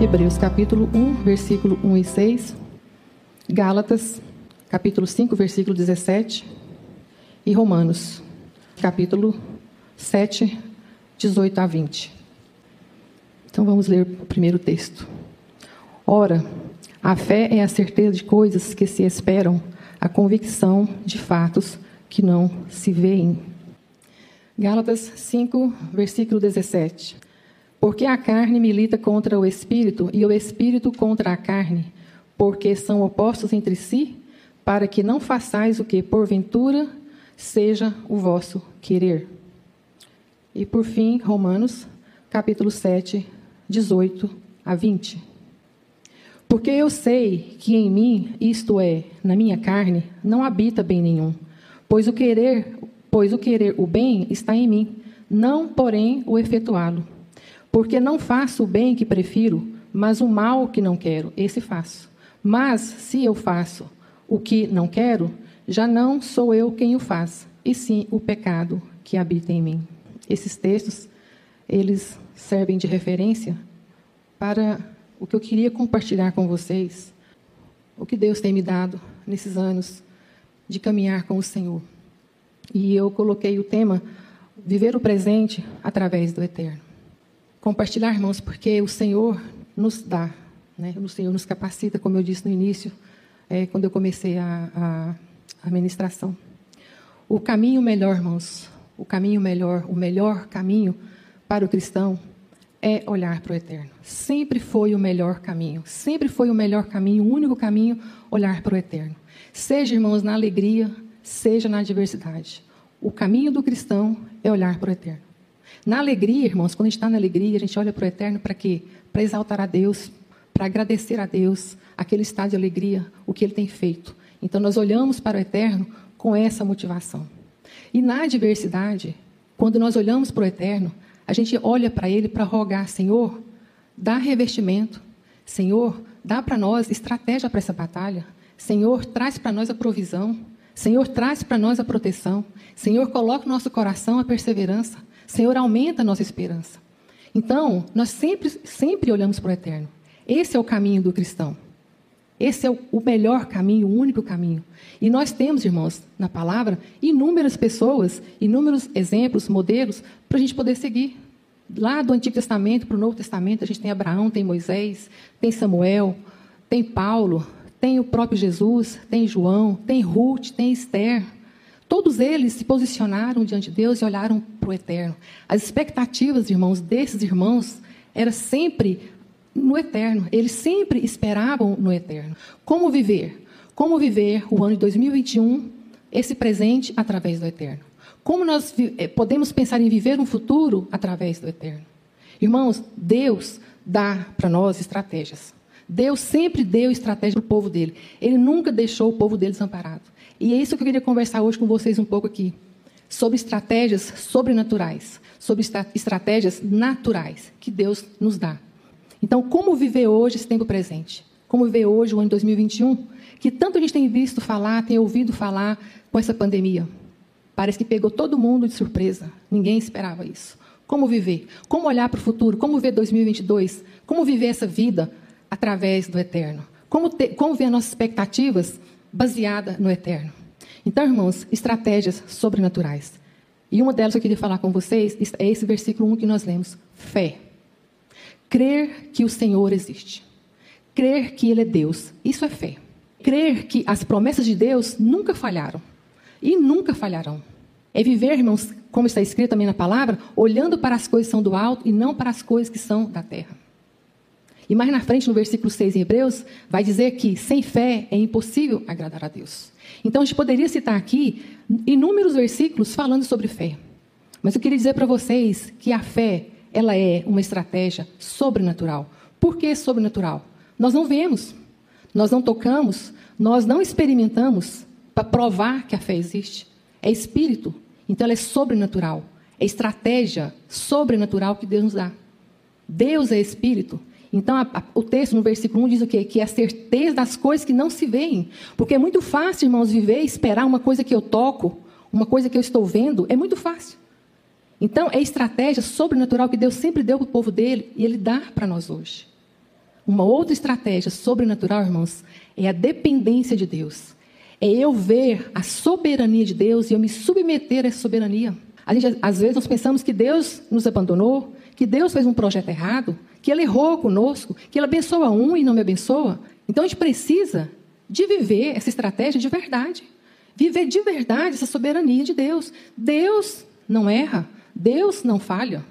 Hebreus capítulo 1, versículo 1 e 6. Gálatas capítulo 5, versículo 17. E Romanos capítulo 7, 18 a 20. Então vamos ler o primeiro texto. Ora, a fé é a certeza de coisas que se esperam, a convicção de fatos que não se veem. Gálatas 5, versículo 17. Porque a carne milita contra o espírito e o espírito contra a carne, porque são opostos entre si, para que não façais o que, porventura, seja o vosso querer. E por fim, Romanos, capítulo 7, 18 a 20. Porque eu sei que em mim, isto é, na minha carne, não habita bem nenhum, pois o querer, pois o querer o bem está em mim, não, porém, o efetuá-lo. Porque não faço o bem que prefiro, mas o mal que não quero, esse faço. Mas se eu faço o que não quero, já não sou eu quem o faz, e sim o pecado que habita em mim. Esses textos, eles servem de referência para o que eu queria compartilhar com vocês, o que Deus tem me dado nesses anos de caminhar com o Senhor. E eu coloquei o tema Viver o presente através do eterno. Compartilhar, irmãos, porque o Senhor nos dá, né? o Senhor nos capacita, como eu disse no início, é, quando eu comecei a, a, a ministração. O caminho melhor, irmãos, o caminho melhor, o melhor caminho para o cristão é olhar para o eterno. Sempre foi o melhor caminho, sempre foi o melhor caminho, o único caminho, olhar para o eterno. Seja, irmãos, na alegria, seja na adversidade. O caminho do cristão é olhar para o eterno. Na alegria, irmãos, quando a gente está na alegria, a gente olha para o eterno para quê? Para exaltar a Deus, para agradecer a Deus aquele estado de alegria, o que ele tem feito. Então, nós olhamos para o eterno com essa motivação. E na adversidade, quando nós olhamos para o eterno, a gente olha para ele para rogar, Senhor, dá revestimento. Senhor, dá para nós estratégia para essa batalha. Senhor, traz para nós a provisão. Senhor, traz para nós a proteção. Senhor, coloca no nosso coração a perseverança. Senhor, aumenta a nossa esperança. Então, nós sempre, sempre olhamos para o eterno. Esse é o caminho do cristão. Esse é o melhor caminho, o único caminho. E nós temos, irmãos, na palavra, inúmeras pessoas, inúmeros exemplos, modelos, para a gente poder seguir. Lá do Antigo Testamento para o Novo Testamento, a gente tem Abraão, tem Moisés, tem Samuel, tem Paulo, tem o próprio Jesus, tem João, tem Ruth, tem Esther. Todos eles se posicionaram diante de Deus e olharam para o eterno. As expectativas, irmãos, desses irmãos era sempre no eterno. Eles sempre esperavam no eterno. Como viver? Como viver o ano de 2021, esse presente, através do eterno? Como nós eh, podemos pensar em viver um futuro através do eterno? Irmãos, Deus dá para nós estratégias. Deus sempre deu estratégia para o povo dele. Ele nunca deixou o povo dele desamparado. E é isso que eu queria conversar hoje com vocês um pouco aqui. Sobre estratégias sobrenaturais. Sobre estratégias naturais que Deus nos dá. Então, como viver hoje esse tempo presente? Como viver hoje o ano 2021? Que tanto a gente tem visto falar, tem ouvido falar com essa pandemia. Parece que pegou todo mundo de surpresa. Ninguém esperava isso. Como viver? Como olhar para o futuro? Como ver 2022? Como viver essa vida através do eterno? Como, ter, como ver nossas expectativas baseada no eterno? Então, irmãos, estratégias sobrenaturais. E uma delas que eu queria falar com vocês é esse versículo 1 que nós lemos: fé. Crer que o Senhor existe. Crer que Ele é Deus. Isso é fé. Crer que as promessas de Deus nunca falharam. E nunca falharão. É viver, irmãos, como está escrito também na palavra, olhando para as coisas que são do alto e não para as coisas que são da terra. E mais na frente, no versículo 6 em Hebreus, vai dizer que sem fé é impossível agradar a Deus. Então, a gente poderia citar aqui inúmeros versículos falando sobre fé. Mas eu queria dizer para vocês que a fé ela é uma estratégia sobrenatural. Por que sobrenatural? Nós não vemos, nós não tocamos, nós não experimentamos para provar que a fé existe. É espírito, então ela é sobrenatural. É estratégia sobrenatural que Deus nos dá. Deus é espírito. Então, a, a, o texto no versículo 1 diz o quê? Que é a certeza das coisas que não se veem. Porque é muito fácil, irmãos, viver e esperar uma coisa que eu toco, uma coisa que eu estou vendo. É muito fácil. Então, é estratégia sobrenatural que Deus sempre deu para o povo dele e ele dá para nós hoje. uma outra estratégia sobrenatural, irmãos, é a dependência de Deus. É eu ver a soberania de Deus e eu me submeter a essa soberania. A gente, às vezes, nós pensamos que Deus nos abandonou, que Deus fez um projeto errado, que Ele errou conosco, que Ele abençoa um e não me abençoa. Então, a gente precisa de viver essa estratégia de verdade. Viver de verdade essa soberania de Deus. Deus não erra, Deus não falha.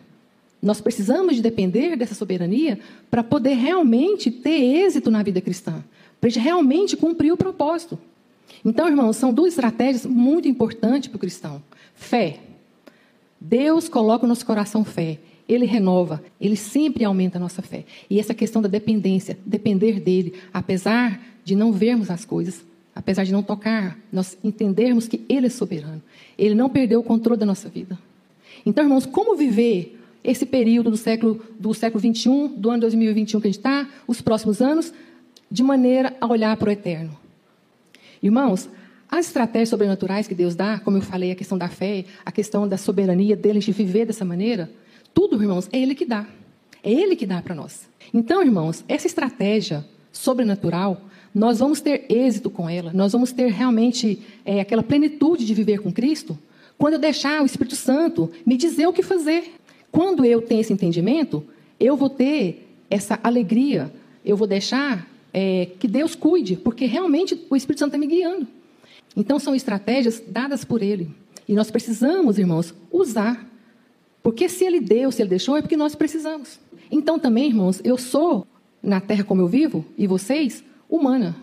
Nós precisamos de depender dessa soberania para poder realmente ter êxito na vida cristã, para realmente cumprir o propósito. Então, irmãos, são duas estratégias muito importantes para o cristão: fé. Deus coloca no nosso coração fé. Ele renova, ele sempre aumenta a nossa fé. E essa questão da dependência, depender dele, apesar de não vermos as coisas, apesar de não tocar, nós entendermos que ele é soberano. Ele não perdeu o controle da nossa vida. Então, irmãos, como viver esse período do século, do século 21, do ano 2021 que a gente está, os próximos anos, de maneira a olhar para o eterno? Irmãos, as estratégias sobrenaturais que Deus dá, como eu falei, a questão da fé, a questão da soberania dele de viver dessa maneira, tudo, irmãos, é Ele que dá. É Ele que dá para nós. Então, irmãos, essa estratégia sobrenatural, nós vamos ter êxito com ela, nós vamos ter realmente é, aquela plenitude de viver com Cristo, quando eu deixar o Espírito Santo me dizer o que fazer. Quando eu tenho esse entendimento, eu vou ter essa alegria, eu vou deixar é, que Deus cuide, porque realmente o Espírito Santo está me guiando. Então, são estratégias dadas por Ele. E nós precisamos, irmãos, usar. Porque se Ele deu, se Ele deixou, é porque nós precisamos. Então, também, irmãos, eu sou, na terra como eu vivo, e vocês, humana.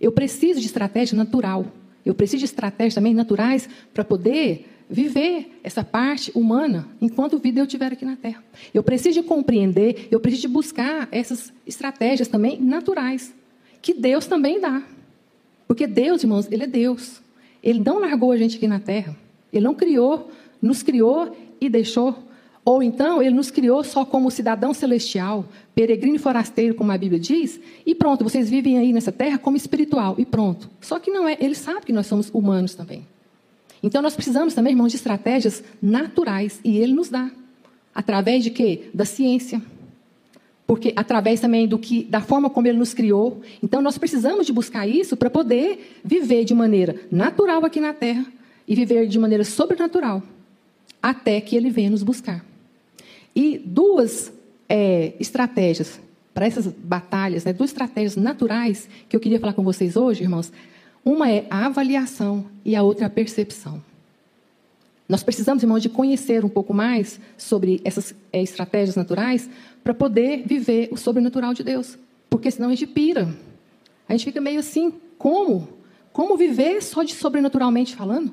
Eu preciso de estratégia natural. Eu preciso de estratégias também naturais para poder viver essa parte humana enquanto vida eu estiver aqui na Terra. Eu preciso de compreender, eu preciso de buscar essas estratégias também naturais, que Deus também dá. Porque Deus, irmãos, Ele é Deus. Ele não largou a gente aqui na Terra. Ele não criou, nos criou e deixou. Ou então, Ele nos criou só como cidadão celestial, peregrino e forasteiro, como a Bíblia diz, e pronto, vocês vivem aí nessa terra como espiritual, e pronto. Só que não é, Ele sabe que nós somos humanos também. Então nós precisamos também, irmãos, de estratégias naturais e ele nos dá. Através de quê? Da ciência. Porque através também do que da forma como ele nos criou. Então nós precisamos de buscar isso para poder viver de maneira natural aqui na terra e viver de maneira sobrenatural até que ele venha nos buscar. E duas é, estratégias para essas batalhas, né, duas estratégias naturais que eu queria falar com vocês hoje, irmãos, uma é a avaliação e a outra é a percepção. Nós precisamos, irmãos, de conhecer um pouco mais sobre essas é, estratégias naturais para poder viver o sobrenatural de Deus. Porque senão a gente pira. A gente fica meio assim, como? Como viver só de sobrenaturalmente falando?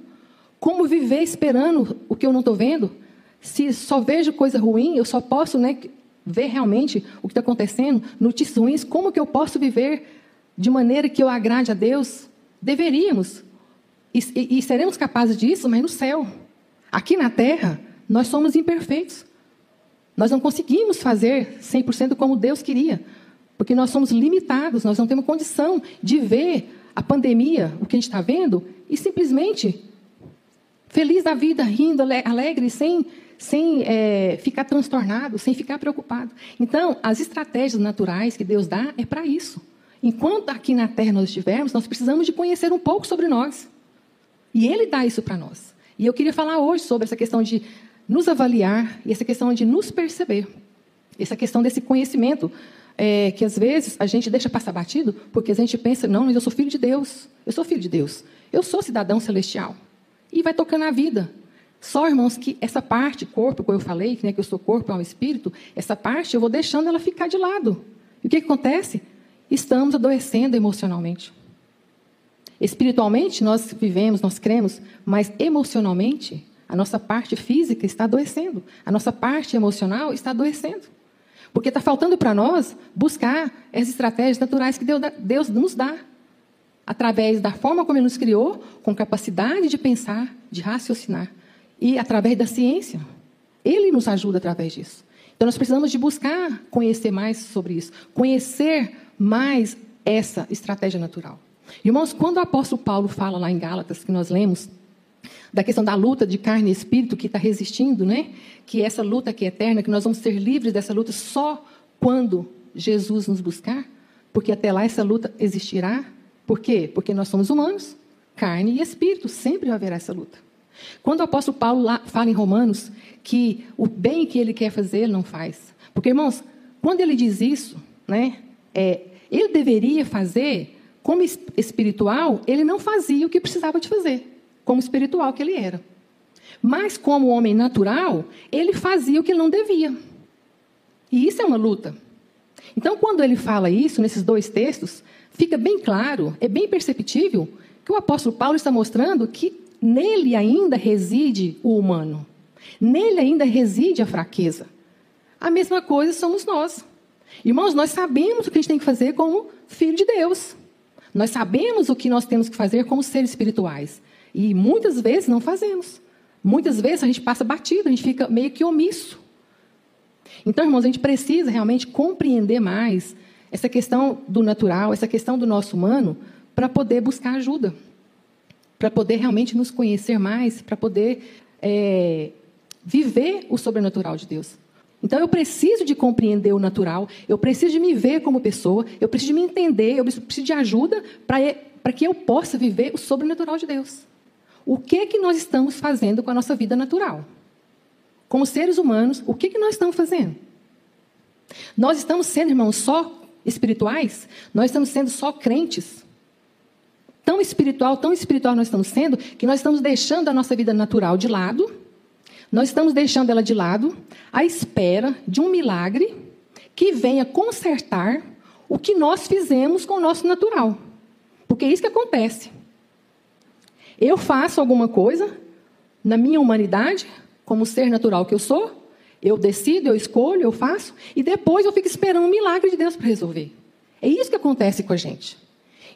Como viver esperando o que eu não estou vendo? Se só vejo coisa ruim, eu só posso né, ver realmente o que está acontecendo, notícias ruins, como que eu posso viver de maneira que eu agrade a Deus? Deveríamos. E, e, e seremos capazes disso, mas no céu. Aqui na terra, nós somos imperfeitos. Nós não conseguimos fazer 100% como Deus queria, porque nós somos limitados, nós não temos condição de ver a pandemia, o que a gente está vendo, e simplesmente feliz da vida, rindo, alegre, sem, sem é, ficar transtornado, sem ficar preocupado. Então, as estratégias naturais que Deus dá é para isso. Enquanto aqui na Terra nós estivermos, nós precisamos de conhecer um pouco sobre nós. E Ele dá isso para nós. E eu queria falar hoje sobre essa questão de nos avaliar e essa questão de nos perceber. Essa questão desse conhecimento é, que às vezes a gente deixa passar batido, porque a gente pensa, não, mas eu sou filho de Deus. Eu sou filho de Deus. Eu sou cidadão celestial. E vai tocando a vida. Só, irmãos, que essa parte, corpo, como eu falei, né, que eu sou corpo, é um espírito, essa parte eu vou deixando ela ficar de lado. E o que, que acontece? estamos adoecendo emocionalmente. Espiritualmente, nós vivemos, nós cremos, mas emocionalmente, a nossa parte física está adoecendo, a nossa parte emocional está adoecendo. Porque está faltando para nós buscar as estratégias naturais que Deus nos dá, através da forma como Ele nos criou, com capacidade de pensar, de raciocinar, e através da ciência. Ele nos ajuda através disso. Então, nós precisamos de buscar conhecer mais sobre isso, conhecer mais essa estratégia natural. Irmãos, quando o apóstolo Paulo fala lá em Gálatas, que nós lemos, da questão da luta de carne e espírito que está resistindo, né? Que essa luta que é eterna, que nós vamos ser livres dessa luta só quando Jesus nos buscar. Porque até lá essa luta existirá. Por quê? Porque nós somos humanos, carne e espírito, sempre haverá essa luta. Quando o apóstolo Paulo lá, fala em Romanos que o bem que ele quer fazer, ele não faz. Porque, irmãos, quando ele diz isso, né, é, ele deveria fazer como espiritual, ele não fazia o que precisava de fazer, como espiritual que ele era. Mas, como homem natural, ele fazia o que não devia. E isso é uma luta. Então, quando ele fala isso, nesses dois textos, fica bem claro, é bem perceptível, que o apóstolo Paulo está mostrando que nele ainda reside o humano. Nele ainda reside a fraqueza. A mesma coisa somos nós. Irmãos, nós sabemos o que a gente tem que fazer como filho de Deus. Nós sabemos o que nós temos que fazer como seres espirituais. E muitas vezes não fazemos. Muitas vezes a gente passa batido, a gente fica meio que omisso. Então, irmãos, a gente precisa realmente compreender mais essa questão do natural, essa questão do nosso humano, para poder buscar ajuda. Para poder realmente nos conhecer mais, para poder é, viver o sobrenatural de Deus. Então eu preciso de compreender o natural, eu preciso de me ver como pessoa, eu preciso de me entender, eu preciso de ajuda para que eu possa viver o sobrenatural de Deus. O que que nós estamos fazendo com a nossa vida natural? Como seres humanos, o que que nós estamos fazendo? Nós estamos sendo, irmãos, só espirituais? Nós estamos sendo só crentes? Tão espiritual, tão espiritual nós estamos sendo, que nós estamos deixando a nossa vida natural de lado nós estamos deixando ela de lado à espera de um milagre que venha consertar o que nós fizemos com o nosso natural. Porque é isso que acontece. Eu faço alguma coisa na minha humanidade, como ser natural que eu sou, eu decido, eu escolho, eu faço, e depois eu fico esperando um milagre de Deus para resolver. É isso que acontece com a gente.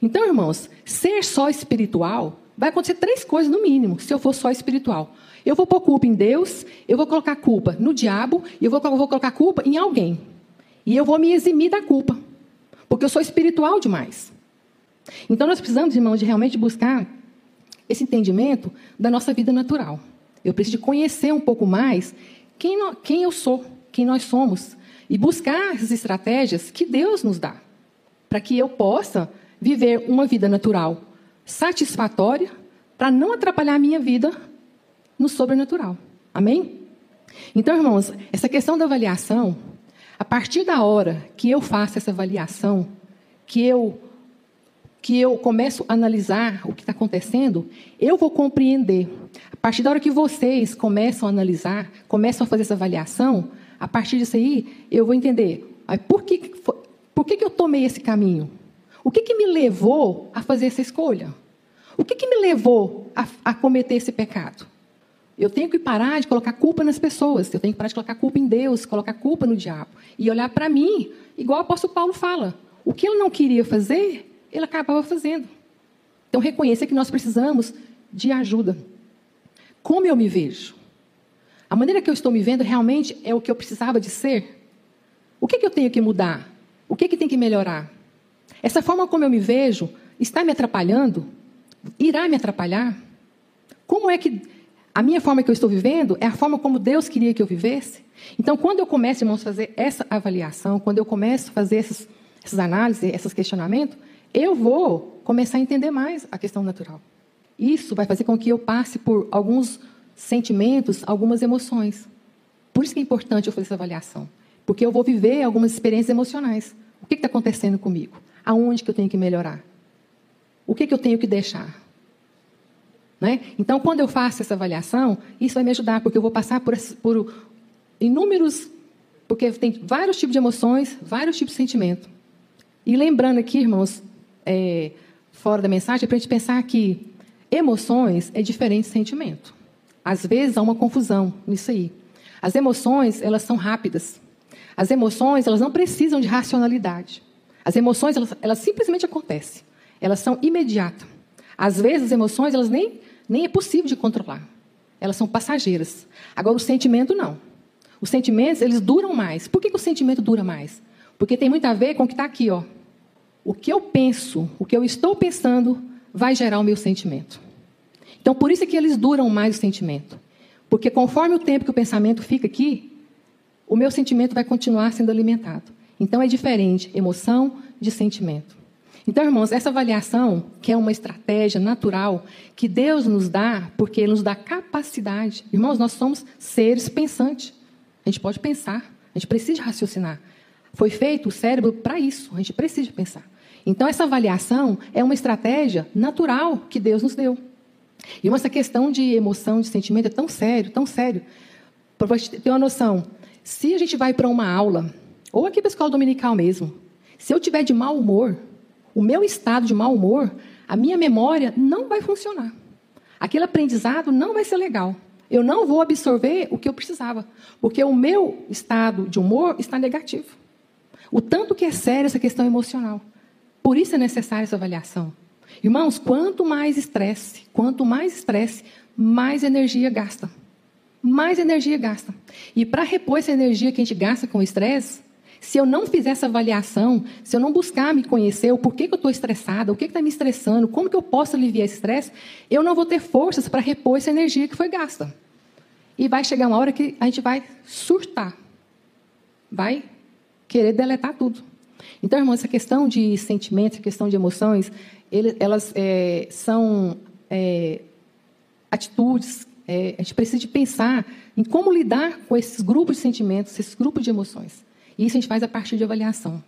Então, irmãos, ser só espiritual vai acontecer três coisas no mínimo, se eu for só espiritual. Eu vou pôr culpa em Deus, eu vou colocar culpa no diabo e eu vou, vou colocar culpa em alguém. E eu vou me eximir da culpa, porque eu sou espiritual demais. Então nós precisamos, irmãos, de realmente buscar esse entendimento da nossa vida natural. Eu preciso de conhecer um pouco mais quem, quem eu sou, quem nós somos, e buscar as estratégias que Deus nos dá, para que eu possa viver uma vida natural satisfatória, para não atrapalhar a minha vida no sobrenatural. Amém? Então, irmãos, essa questão da avaliação, a partir da hora que eu faço essa avaliação, que eu que eu começo a analisar o que está acontecendo, eu vou compreender. A partir da hora que vocês começam a analisar, começam a fazer essa avaliação, a partir disso aí, eu vou entender. Por que, por que, que eu tomei esse caminho? O que, que me levou a fazer essa escolha? O que, que me levou a, a cometer esse pecado? Eu tenho que parar de colocar culpa nas pessoas, eu tenho que parar de colocar culpa em Deus, colocar culpa no diabo. E olhar para mim, igual o apóstolo Paulo fala. O que ele não queria fazer, ele acabava fazendo. Então, reconheça que nós precisamos de ajuda. Como eu me vejo? A maneira que eu estou me vendo realmente é o que eu precisava de ser? O que, que eu tenho que mudar? O que, que tem que melhorar? Essa forma como eu me vejo está me atrapalhando? Irá me atrapalhar? Como é que a minha forma que eu estou vivendo é a forma como Deus queria que eu vivesse. Então, quando eu começo, irmãos, a fazer essa avaliação, quando eu começo a fazer essas, essas análises, esses questionamentos, eu vou começar a entender mais a questão natural. Isso vai fazer com que eu passe por alguns sentimentos, algumas emoções. Por isso que é importante eu fazer essa avaliação. Porque eu vou viver algumas experiências emocionais. O que está acontecendo comigo? Aonde que eu tenho que melhorar? O que, que eu tenho que deixar? Né? Então, quando eu faço essa avaliação, isso vai me ajudar, porque eu vou passar por, por inúmeros. Porque tem vários tipos de emoções, vários tipos de sentimento. E lembrando aqui, irmãos, é, fora da mensagem, é para a gente pensar que emoções é diferente de sentimento. Às vezes há uma confusão nisso aí. As emoções, elas são rápidas. As emoções, elas não precisam de racionalidade. As emoções, elas, elas simplesmente acontecem. Elas são imediatas. Às vezes, as emoções, elas nem nem é possível de controlar. Elas são passageiras. Agora, o sentimento não. Os sentimentos, eles duram mais. Por que, que o sentimento dura mais? Porque tem muito a ver com o que está aqui, ó. O que eu penso, o que eu estou pensando, vai gerar o meu sentimento. Então, por isso é que eles duram mais o sentimento. Porque conforme o tempo que o pensamento fica aqui, o meu sentimento vai continuar sendo alimentado. Então, é diferente emoção de sentimento. Então, irmãos, essa avaliação, que é uma estratégia natural que Deus nos dá, porque Ele nos dá capacidade. Irmãos, nós somos seres pensantes. A gente pode pensar, a gente precisa raciocinar. Foi feito o cérebro para isso, a gente precisa pensar. Então, essa avaliação é uma estratégia natural que Deus nos deu. E essa questão de emoção, de sentimento é tão sério, tão sério. Para você ter uma noção, se a gente vai para uma aula, ou aqui para a escola dominical mesmo, se eu tiver de mau humor, o meu estado de mau humor, a minha memória não vai funcionar. Aquele aprendizado não vai ser legal. Eu não vou absorver o que eu precisava, porque o meu estado de humor está negativo. O tanto que é séria essa questão emocional. Por isso é necessária essa avaliação. Irmãos, quanto mais estresse, quanto mais estresse, mais energia gasta. Mais energia gasta. E para repor essa energia que a gente gasta com o estresse, se eu não fizer essa avaliação, se eu não buscar me conhecer, o porquê que eu estou estressada, o que está me estressando, como que eu posso aliviar esse estresse, eu não vou ter forças para repor essa energia que foi gasta. E vai chegar uma hora que a gente vai surtar. Vai querer deletar tudo. Então, irmão, essa questão de sentimentos, questão de emoções, elas é, são é, atitudes. É, a gente precisa de pensar em como lidar com esses grupos de sentimentos, esses grupos de emoções. E isso a gente faz a partir de avaliação.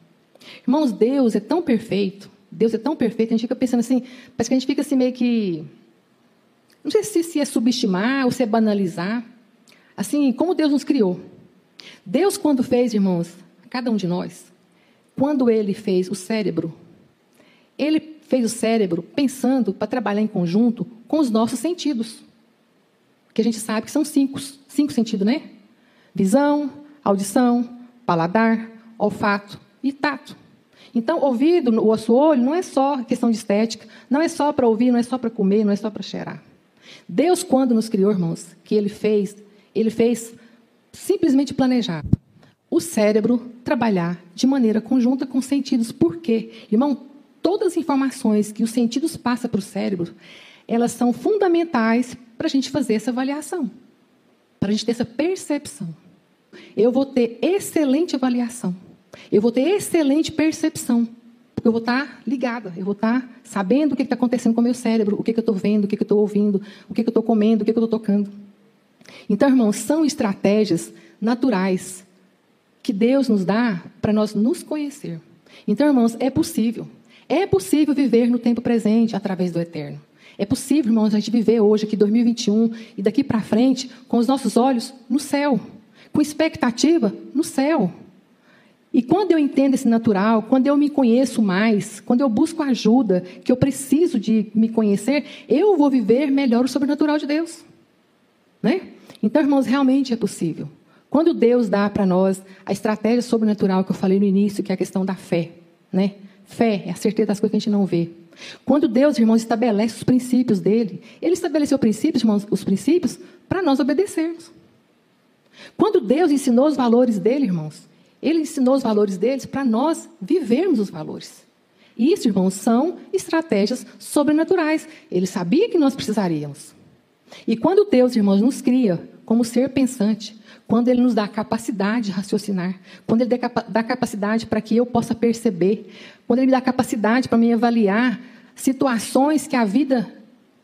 Irmãos, Deus é tão perfeito, Deus é tão perfeito, a gente fica pensando assim, parece que a gente fica assim meio que. Não sei se, se é subestimar ou se é banalizar. Assim, como Deus nos criou. Deus, quando fez, irmãos, cada um de nós, quando ele fez o cérebro, ele fez o cérebro pensando para trabalhar em conjunto com os nossos sentidos. Que a gente sabe que são cinco, cinco sentidos, né? Visão, audição, paladar, olfato e tato. Então, ouvido, o olho, não é só questão de estética, não é só para ouvir, não é só para comer, não é só para cheirar. Deus, quando nos criou, irmãos, que Ele fez, Ele fez simplesmente planejar o cérebro trabalhar de maneira conjunta com os sentidos. Por quê? Irmão, todas as informações que os sentidos passam para o cérebro, elas são fundamentais para a gente fazer essa avaliação, para a gente ter essa percepção eu vou ter excelente avaliação. Eu vou ter excelente percepção. Porque eu vou estar ligada, eu vou estar sabendo o que está acontecendo com o meu cérebro, o que, que eu estou vendo, o que, que eu estou ouvindo, o que, que eu estou comendo, o que, que eu estou tocando. Então, irmãos, são estratégias naturais que Deus nos dá para nós nos conhecer. Então, irmãos, é possível. É possível viver no tempo presente através do eterno. É possível, irmãos, a gente viver hoje, aqui 2021 e daqui para frente, com os nossos olhos no céu com expectativa no céu. E quando eu entendo esse natural, quando eu me conheço mais, quando eu busco ajuda, que eu preciso de me conhecer, eu vou viver melhor o sobrenatural de Deus. Né? Então, irmãos, realmente é possível. Quando Deus dá para nós a estratégia sobrenatural que eu falei no início, que é a questão da fé, né? Fé é a certeza das coisas que a gente não vê. Quando Deus, irmãos, estabelece os princípios dele, ele estabeleceu princípios, irmãos, os princípios para nós obedecermos. Quando Deus ensinou os valores dele, irmãos, ele ensinou os valores deles para nós vivermos os valores. E isso, irmãos, são estratégias sobrenaturais. Ele sabia que nós precisaríamos. E quando Deus, irmãos, nos cria como ser pensante, quando Ele nos dá a capacidade de raciocinar, quando Ele dá a capacidade para que eu possa perceber, quando Ele me dá a capacidade para me avaliar situações que a vida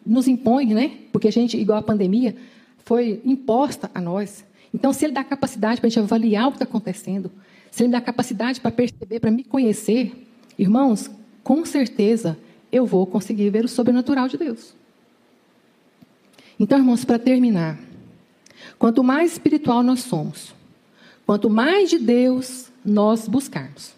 nos impõe, né? Porque a gente, igual a pandemia, foi imposta a nós. Então, se ele dá capacidade para a gente avaliar o que está acontecendo, se ele dá capacidade para perceber, para me conhecer, irmãos, com certeza eu vou conseguir ver o sobrenatural de Deus. Então, irmãos, para terminar, quanto mais espiritual nós somos, quanto mais de Deus nós buscarmos,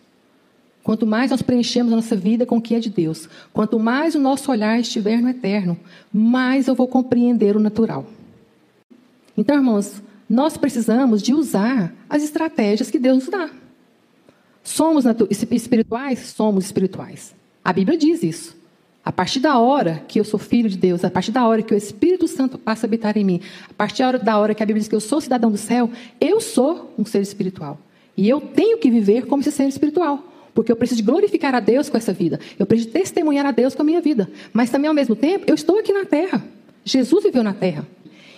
quanto mais nós preenchemos a nossa vida com o que é de Deus, quanto mais o nosso olhar estiver no eterno, mais eu vou compreender o natural. Então, irmãos, nós precisamos de usar as estratégias que Deus nos dá. Somos espirituais? Somos espirituais. A Bíblia diz isso. A partir da hora que eu sou filho de Deus, a partir da hora que o Espírito Santo passa a habitar em mim, a partir da hora que a Bíblia diz que eu sou cidadão do céu, eu sou um ser espiritual. E eu tenho que viver como esse ser espiritual. Porque eu preciso glorificar a Deus com essa vida. Eu preciso testemunhar a Deus com a minha vida. Mas também, ao mesmo tempo, eu estou aqui na terra. Jesus viveu na terra.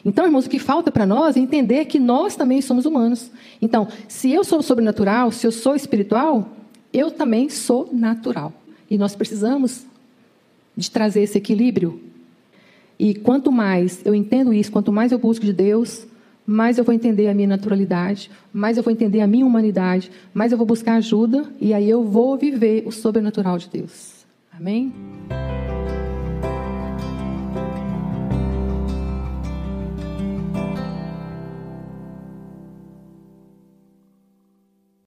Então, irmãos, o que falta para nós é entender que nós também somos humanos. Então, se eu sou sobrenatural, se eu sou espiritual, eu também sou natural. E nós precisamos de trazer esse equilíbrio. E quanto mais eu entendo isso, quanto mais eu busco de Deus, mais eu vou entender a minha naturalidade, mais eu vou entender a minha humanidade, mais eu vou buscar ajuda e aí eu vou viver o sobrenatural de Deus. Amém?